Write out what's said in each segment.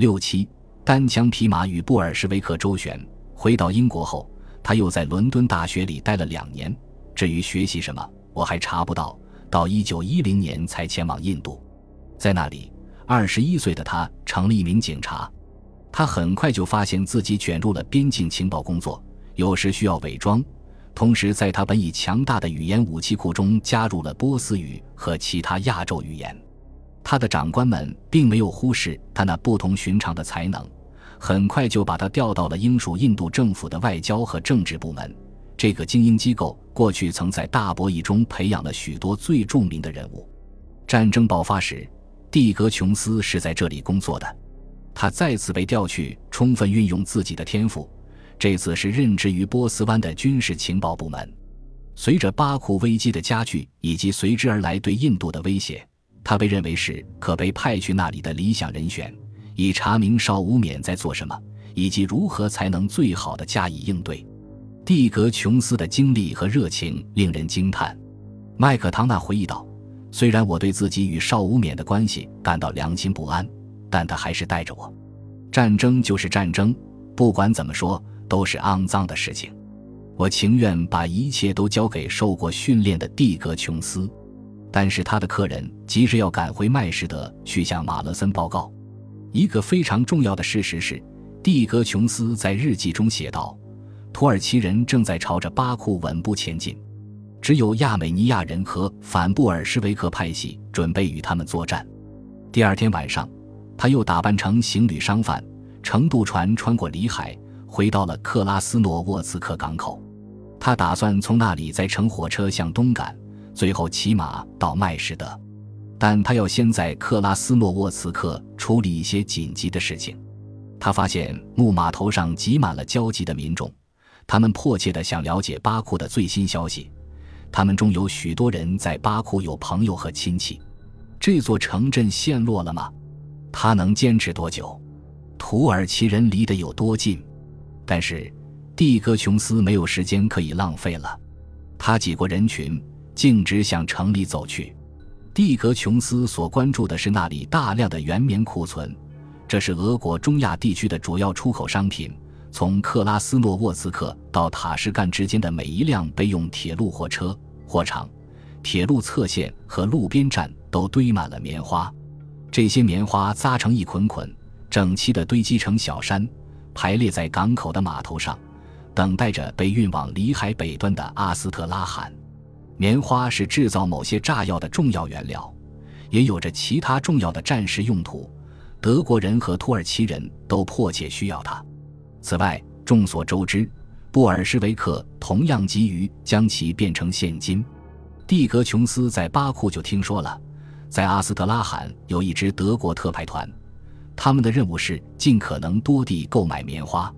六七，单枪匹马与布尔什维克周旋。回到英国后，他又在伦敦大学里待了两年。至于学习什么，我还查不到。到一九一零年才前往印度，在那里，二十一岁的他成了一名警察。他很快就发现自己卷入了边境情报工作，有时需要伪装。同时，在他本已强大的语言武器库中加入了波斯语和其他亚洲语言。他的长官们并没有忽视他那不同寻常的才能，很快就把他调到了英属印度政府的外交和政治部门。这个精英机构过去曾在大博弈中培养了许多最著名的人物。战争爆发时，蒂格琼斯是在这里工作的。他再次被调去，充分运用自己的天赋。这次是任职于波斯湾的军事情报部门。随着巴库危机的加剧以及随之而来对印度的威胁，他被认为是可被派去那里的理想人选，以查明邵无冕在做什么，以及如何才能最好的加以应对。蒂格琼斯的经历和热情令人惊叹。麦克唐纳回忆道：“虽然我对自己与邵无冕的关系感到良心不安，但他还是带着我。战争就是战争，不管怎么说都是肮脏的事情。我情愿把一切都交给受过训练的蒂格琼斯。但是他的客人急着要赶回麦士德去向马勒森报告。一个非常重要的事实是，蒂格琼斯在日记中写道。”土耳其人正在朝着巴库稳步前进，只有亚美尼亚人和反布尔什维克派系准备与他们作战。第二天晚上，他又打扮成行李商贩，乘渡船穿过里海，回到了克拉斯诺沃茨克港口。他打算从那里再乘火车向东赶，最后骑马到麦士德。但他要先在克拉斯诺沃茨克处理一些紧急的事情。他发现木码头上挤满了焦急的民众。他们迫切地想了解巴库的最新消息，他们中有许多人在巴库有朋友和亲戚。这座城镇陷落了吗？他能坚持多久？土耳其人离得有多近？但是，蒂格琼斯没有时间可以浪费了。他挤过人群，径直向城里走去。蒂格琼斯所关注的是那里大量的原棉库存，这是俄国中亚地区的主要出口商品。从克拉斯诺沃茨克到塔什干之间的每一辆备用铁路货车、货场、铁路侧线和路边站都堆满了棉花。这些棉花扎成一捆捆，整齐地堆积成小山，排列在港口的码头上，等待着被运往里海北端的阿斯特拉罕。棉花是制造某些炸药的重要原料，也有着其他重要的战时用途。德国人和土耳其人都迫切需要它。此外，众所周知，布尔什维克同样急于将其变成现金。蒂格琼斯在巴库就听说了，在阿斯特拉罕有一支德国特派团，他们的任务是尽可能多地购买棉花。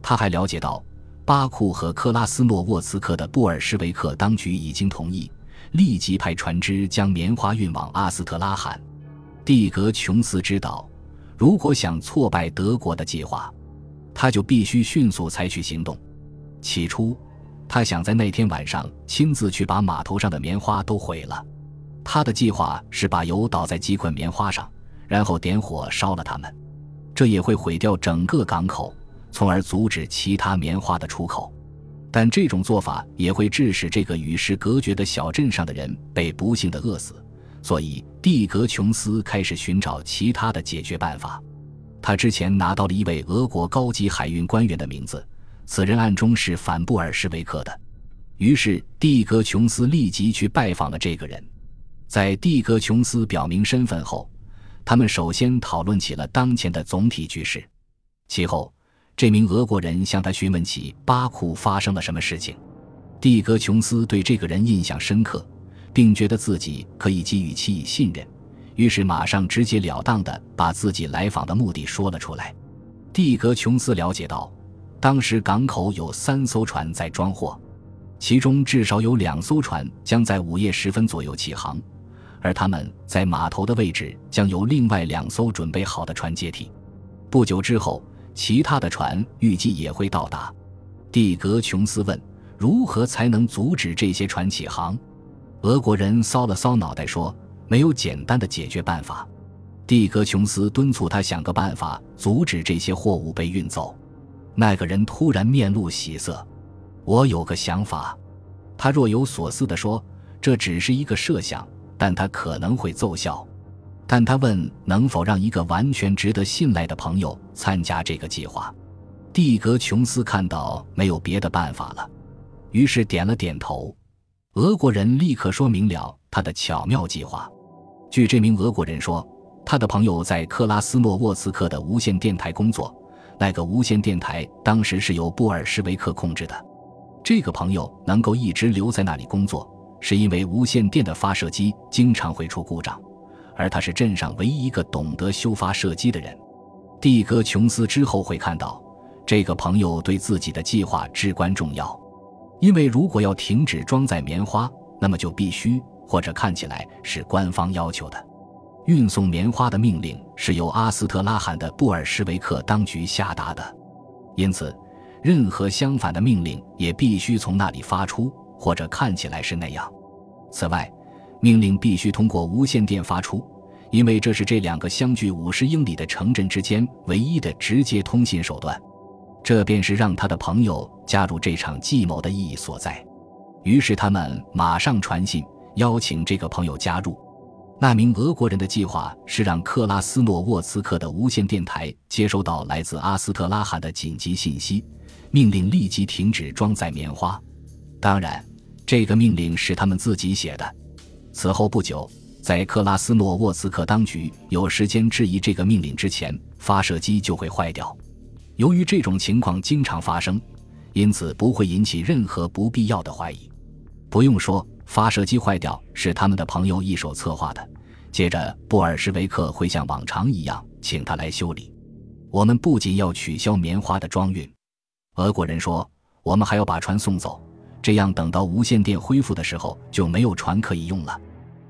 他还了解到，巴库和克拉斯诺沃茨克的布尔什维克当局已经同意立即派船只将棉花运往阿斯特拉罕。蒂格琼斯知道，如果想挫败德国的计划，他就必须迅速采取行动。起初，他想在那天晚上亲自去把码头上的棉花都毁了。他的计划是把油倒在几捆棉花上，然后点火烧了它们。这也会毁掉整个港口，从而阻止其他棉花的出口。但这种做法也会致使这个与世隔绝的小镇上的人被不幸的饿死。所以，蒂格琼斯开始寻找其他的解决办法。他之前拿到了一位俄国高级海运官员的名字，此人暗中是反布尔什维克的。于是蒂格琼斯立即去拜访了这个人。在蒂格琼斯表明身份后，他们首先讨论起了当前的总体局势。其后，这名俄国人向他询问起巴库发生了什么事情。蒂格琼斯对这个人印象深刻，并觉得自己可以给予其以信任。于是，马上直截了当地把自己来访的目的说了出来。蒂格琼斯了解到，当时港口有三艘船在装货，其中至少有两艘船将在午夜时分左右起航，而他们在码头的位置将由另外两艘准备好的船接替。不久之后，其他的船预计也会到达。蒂格琼斯问：“如何才能阻止这些船起航？”俄国人搔了搔脑袋说。没有简单的解决办法，蒂格琼斯敦促他想个办法阻止这些货物被运走。那个人突然面露喜色：“我有个想法。”他若有所思地说：“这只是一个设想，但他可能会奏效。”但他问能否让一个完全值得信赖的朋友参加这个计划。蒂格琼斯看到没有别的办法了，于是点了点头。俄国人立刻说明了他的巧妙计划。据这名俄国人说。他的朋友在克拉斯诺沃茨克的无线电台工作，那个无线电台当时是由布尔什维克控制的。这个朋友能够一直留在那里工作，是因为无线电的发射机经常会出故障，而他是镇上唯一一个懂得修发射击的人。蒂格琼斯之后会看到，这个朋友对自己的计划至关重要，因为如果要停止装载棉花，那么就必须，或者看起来是官方要求的。运送棉花的命令是由阿斯特拉罕的布尔什维克当局下达的，因此，任何相反的命令也必须从那里发出，或者看起来是那样。此外，命令必须通过无线电发出，因为这是这两个相距五十英里的城镇之间唯一的直接通信手段。这便是让他的朋友加入这场计谋的意义所在。于是，他们马上传信邀请这个朋友加入。那名俄国人的计划是让克拉斯诺沃茨克的无线电台接收到来自阿斯特拉罕的紧急信息，命令立即停止装载棉花。当然，这个命令是他们自己写的。此后不久，在克拉斯诺沃茨克当局有时间质疑这个命令之前，发射机就会坏掉。由于这种情况经常发生，因此不会引起任何不必要的怀疑。不用说。发射机坏掉是他们的朋友一手策划的。接着，布尔什维克会像往常一样请他来修理。我们不仅要取消棉花的装运，俄国人说，我们还要把船送走，这样等到无线电恢复的时候就没有船可以用了。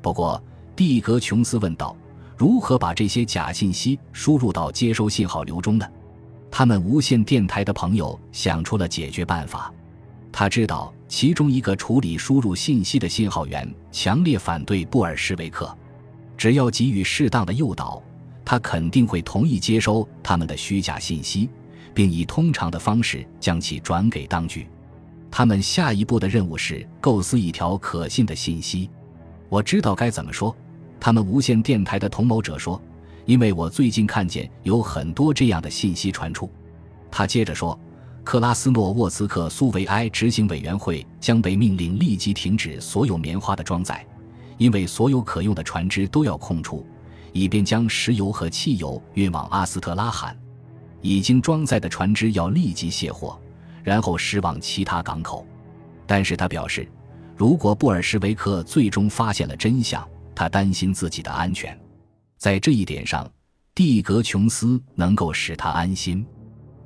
不过，蒂格琼斯问道：“如何把这些假信息输入到接收信号流中呢？”他们无线电台的朋友想出了解决办法。他知道其中一个处理输入信息的信号员强烈反对布尔什维克，只要给予适当的诱导，他肯定会同意接收他们的虚假信息，并以通常的方式将其转给当局。他们下一步的任务是构思一条可信的信息。我知道该怎么说，他们无线电台的同谋者说，因为我最近看见有很多这样的信息传出。他接着说。克拉斯诺沃茨克苏维埃执行委员会将被命令立即停止所有棉花的装载，因为所有可用的船只都要空出，以便将石油和汽油运往阿斯特拉罕。已经装载的船只要立即卸货，然后驶往其他港口。但是他表示，如果布尔什维克最终发现了真相，他担心自己的安全。在这一点上，蒂格琼斯能够使他安心。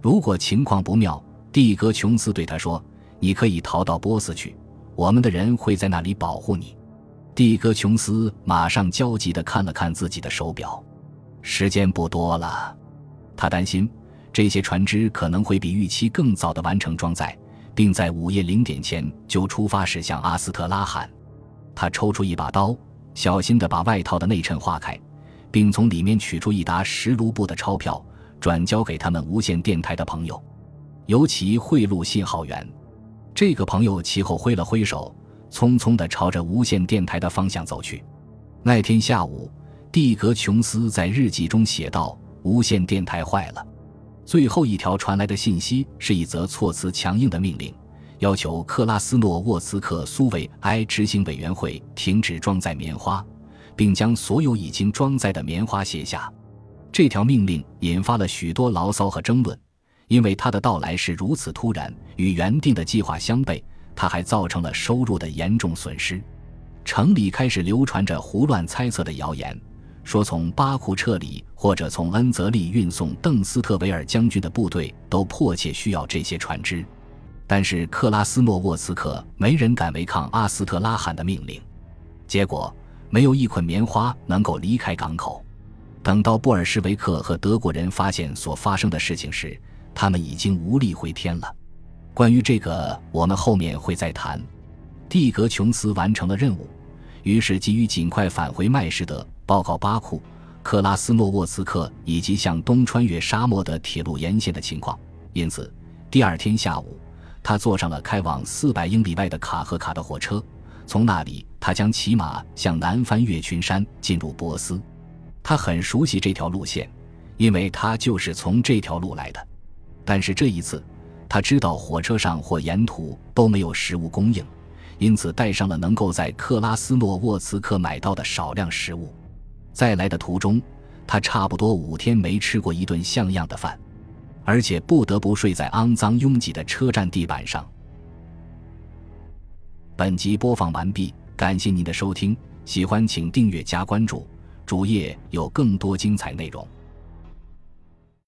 如果情况不妙，蒂格琼斯对他说：“你可以逃到波斯去，我们的人会在那里保护你。”蒂格琼斯马上焦急地看了看自己的手表，时间不多了。他担心这些船只可能会比预期更早地完成装载，并在午夜零点前就出发驶向阿斯特拉罕。他抽出一把刀，小心地把外套的内衬划开，并从里面取出一沓十卢布的钞票，转交给他们无线电台的朋友。尤其贿赂信号员，这个朋友其后挥了挥手，匆匆地朝着无线电台的方向走去。那天下午，蒂格琼斯在日记中写道：“无线电台坏了。”最后一条传来的信息是一则措辞强硬的命令，要求克拉斯诺沃茨克苏维埃执行委员会停止装载棉花，并将所有已经装载的棉花卸下。这条命令引发了许多牢骚和争论。因为他的到来是如此突然，与原定的计划相悖，他还造成了收入的严重损失。城里开始流传着胡乱猜测的谣言，说从巴库撤离或者从恩泽利运送邓斯特维尔将军的部队都迫切需要这些船只。但是克拉斯诺沃茨克没人敢违抗阿斯特拉罕的命令，结果没有一捆棉花能够离开港口。等到布尔什维克和德国人发现所发生的事情时，他们已经无力回天了。关于这个，我们后面会再谈。蒂格琼斯完成了任务，于是急于尽快返回麦士德，报告巴库，克拉斯诺沃茨克以及向东穿越沙漠的铁路沿线的情况。因此，第二天下午，他坐上了开往四百英里外的卡赫卡的火车。从那里，他将骑马向南翻越群山，进入波斯。他很熟悉这条路线，因为他就是从这条路来的。但是这一次，他知道火车上或沿途都没有食物供应，因此带上了能够在克拉斯诺沃茨克买到的少量食物。在来的途中，他差不多五天没吃过一顿像样的饭，而且不得不睡在肮脏拥挤的车站地板上。本集播放完毕，感谢您的收听，喜欢请订阅加关注，主页有更多精彩内容。